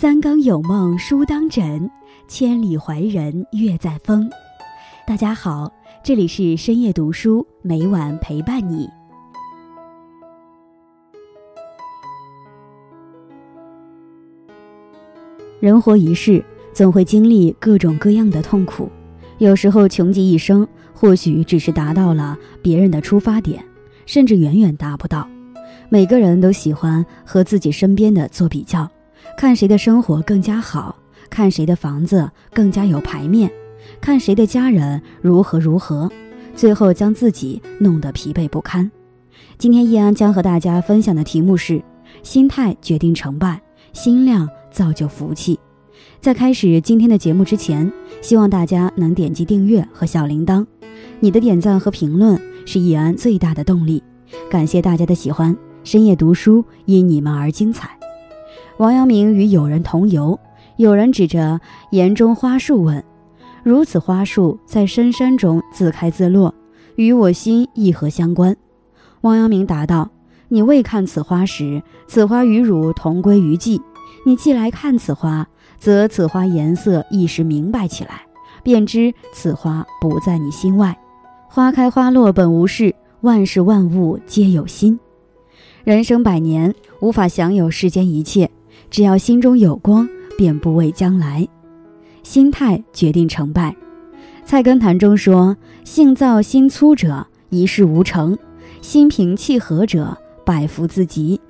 三更有梦书当枕，千里怀人月在风。大家好，这里是深夜读书，每晚陪伴你。人活一世，总会经历各种各样的痛苦。有时候穷极一生，或许只是达到了别人的出发点，甚至远远达不到。每个人都喜欢和自己身边的做比较，看谁的生活更加好，看谁的房子更加有排面，看谁的家人如何如何，最后将自己弄得疲惫不堪。今天易安将和大家分享的题目是：心态决定成败，心量造就福气。在开始今天的节目之前，希望大家能点击订阅和小铃铛，你的点赞和评论是易安最大的动力。感谢大家的喜欢，深夜读书因你们而精彩。王阳明与友人同游，友人指着岩中花树问：“如此花树在深山中自开自落，与我心亦何相关？”王阳明答道：“你未看此花时，此花与汝同归于尽；你既来看此花。”则此花颜色一时明白起来，便知此花不在你心外。花开花落本无事，万事万物皆有心。人生百年，无法享有世间一切，只要心中有光，便不畏将来。心态决定成败。菜根谭中说：“性躁心粗者，一事无成；心平气和者，百福自集。”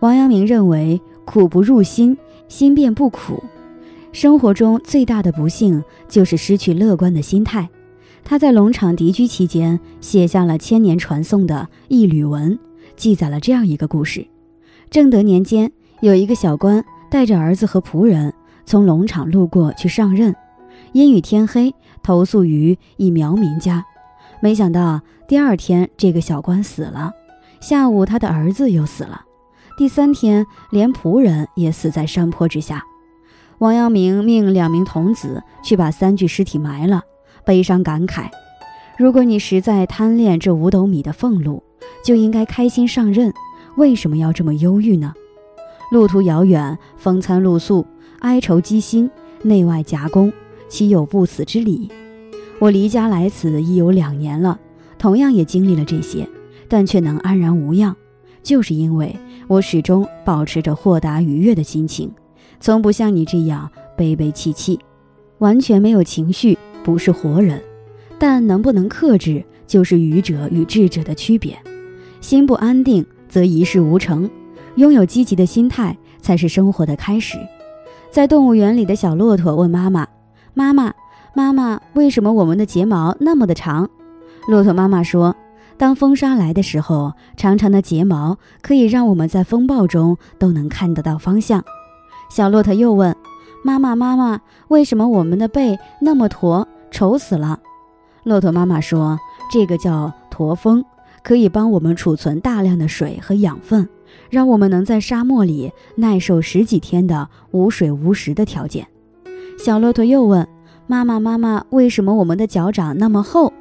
王阳明认为，苦不入心，心便不苦。生活中最大的不幸就是失去乐观的心态。他在龙场敌居期间，写下了千年传颂的一缕文，记载了这样一个故事：正德年间，有一个小官带着儿子和仆人从龙场路过去上任，阴雨天黑，投宿于一苗民家。没想到第二天，这个小官死了；下午，他的儿子又死了；第三天，连仆人也死在山坡之下。王阳明命两名童子去把三具尸体埋了，悲伤感慨：如果你实在贪恋这五斗米的俸禄，就应该开心上任，为什么要这么忧郁呢？路途遥远，风餐露宿，哀愁积心，内外夹攻，岂有不死之理？我离家来此已有两年了，同样也经历了这些，但却能安然无恙，就是因为我始终保持着豁达愉悦的心情。从不像你这样悲悲戚戚，完全没有情绪，不是活人。但能不能克制，就是愚者与智者的区别。心不安定，则一事无成。拥有积极的心态，才是生活的开始。在动物园里的小骆驼问妈妈：“妈妈，妈妈，为什么我们的睫毛那么的长？”骆驼妈妈说：“当风沙来的时候，长长的睫毛可以让我们在风暴中都能看得到方向。”小骆驼又问：“妈妈，妈妈，为什么我们的背那么驼，丑死了？”骆驼妈妈说：“这个叫驼峰，可以帮我们储存大量的水和养分，让我们能在沙漠里耐受十几天的无水无食的条件。”小骆驼又问：“妈妈，妈妈，为什么我们的脚掌那么厚？”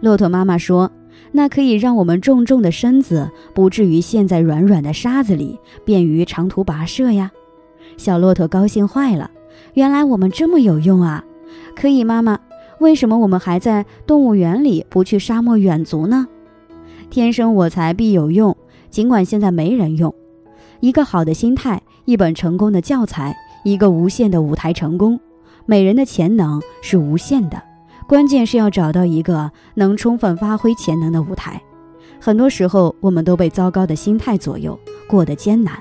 骆驼妈妈说：“那可以让我们重重的身子不至于陷在软软的沙子里，便于长途跋涉呀。”小骆驼高兴坏了，原来我们这么有用啊！可以，妈妈，为什么我们还在动物园里，不去沙漠远足呢？天生我材必有用，尽管现在没人用。一个好的心态，一本成功的教材，一个无限的舞台成功。每人的潜能是无限的，关键是要找到一个能充分发挥潜能的舞台。很多时候，我们都被糟糕的心态左右，过得艰难。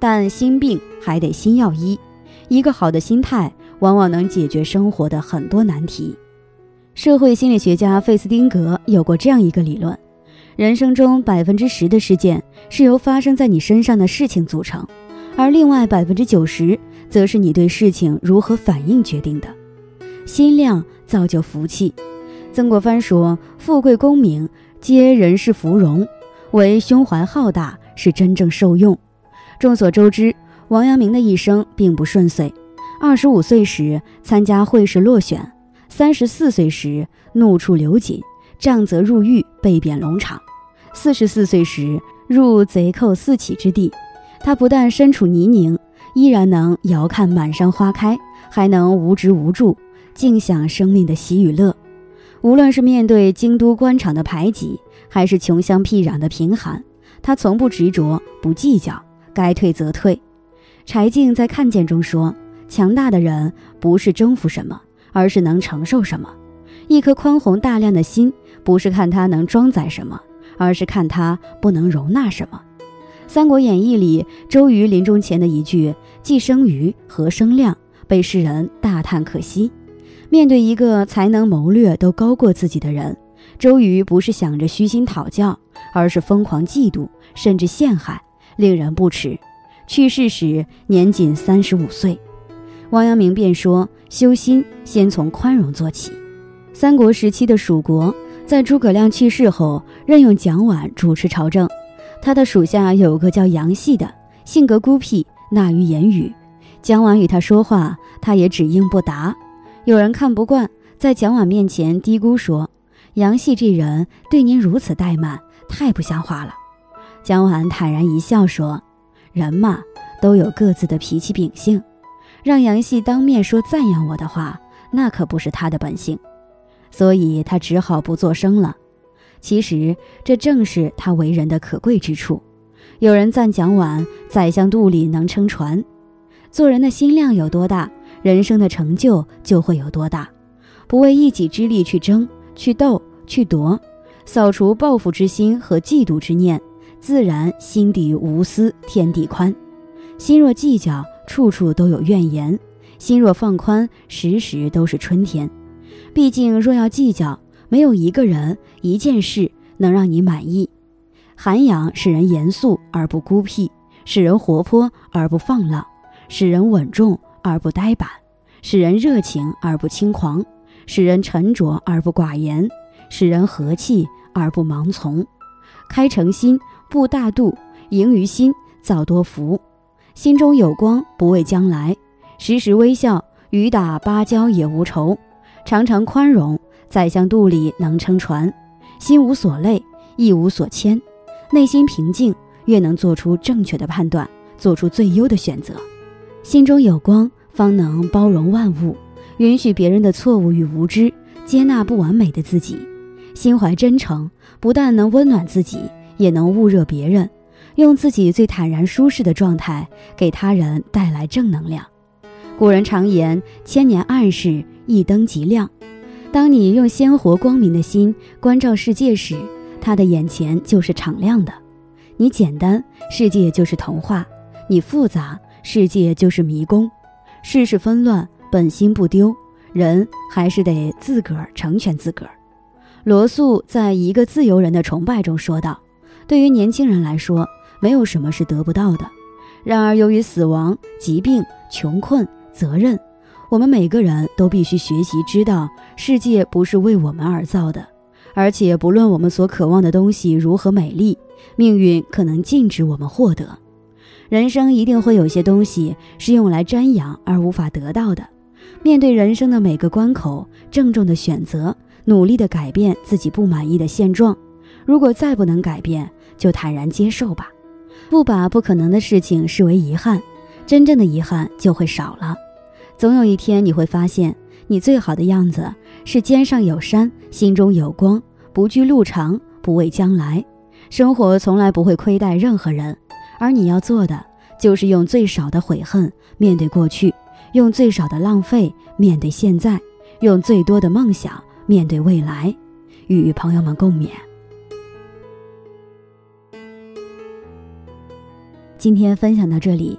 但心病还得心药医，一个好的心态往往能解决生活的很多难题。社会心理学家费斯汀格有过这样一个理论：人生中百分之十的事件是由发生在你身上的事情组成，而另外百分之九十则是你对事情如何反应决定的。心量造就福气。曾国藩说：“富贵功名皆人世芙蓉，唯胸怀浩大是真正受用。”众所周知，王阳明的一生并不顺遂。二十五岁时参加会试落选，三十四岁时怒触刘瑾，杖责入狱，被贬龙场。四十四岁时入贼寇四起之地，他不但身处泥泞，依然能遥看满山花开，还能无执无助，尽享生命的喜与乐。无论是面对京都官场的排挤，还是穷乡僻壤的贫寒，他从不执着，不计较，该退则退。柴静在《看见》中说：“强大的人不是征服什么，而是能承受什么。一颗宽宏大量的心，不是看他能装载什么，而是看他不能容纳什么。”《三国演义》里，周瑜临终前的一句“既生瑜，何生亮”，被世人大叹可惜。面对一个才能谋略都高过自己的人，周瑜不是想着虚心讨教，而是疯狂嫉妒，甚至陷害，令人不齿。去世时年仅三十五岁。王阳明便说：“修心先从宽容做起。”三国时期的蜀国，在诸葛亮去世后，任用蒋琬主持朝政。他的属下有个叫杨戏的，性格孤僻，纳于言语。蒋琬与他说话，他也只应不答。有人看不惯，在蒋琬面前嘀咕说：“杨戏这人对您如此怠慢，太不像话了。”蒋琬坦然一笑说：“人嘛，都有各自的脾气秉性。让杨戏当面说赞扬我的话，那可不是他的本性，所以他只好不作声了。”其实这正是他为人的可贵之处。有人赞蒋琬宰相肚里能撑船，做人的心量有多大，人生的成就就会有多大。不为一己之力去争、去斗、去夺，扫除报复之心和嫉妒之念，自然心底无私，天地宽。心若计较，处处都有怨言；心若放宽，时时都是春天。毕竟，若要计较，没有一个人、一件事能让你满意。涵养使人严肃而不孤僻，使人活泼而不放浪，使人稳重而不呆板，使人热情而不轻狂，使人沉着而不寡言，使人和气而不盲从。开诚心，布大度，盈于心，造多福。心中有光，不畏将来，时时微笑，雨打芭蕉也无愁。常常宽容。宰相肚里能撑船，心无所累，意无所牵，内心平静，越能做出正确的判断，做出最优的选择。心中有光，方能包容万物，允许别人的错误与无知，接纳不完美的自己。心怀真诚，不但能温暖自己，也能焐热别人，用自己最坦然舒适的状态，给他人带来正能量。古人常言：“千年暗示，一灯即亮。”当你用鲜活光明的心关照世界时，他的眼前就是敞亮的。你简单，世界就是童话；你复杂，世界就是迷宫。世事纷乱，本心不丢，人还是得自个儿成全自个儿。罗素在一个自由人的崇拜中说道：“对于年轻人来说，没有什么是得不到的。然而，由于死亡、疾病、穷困、责任。”我们每个人都必须学习知道，世界不是为我们而造的，而且不论我们所渴望的东西如何美丽，命运可能禁止我们获得。人生一定会有些东西是用来瞻仰而无法得到的。面对人生的每个关口，郑重的选择，努力的改变自己不满意的现状。如果再不能改变，就坦然接受吧，不把不可能的事情视为遗憾，真正的遗憾就会少了。总有一天你会发现，你最好的样子是肩上有山，心中有光，不惧路长，不畏将来。生活从来不会亏待任何人，而你要做的就是用最少的悔恨面对过去，用最少的浪费面对现在，用最多的梦想面对未来。与朋友们共勉。今天分享到这里。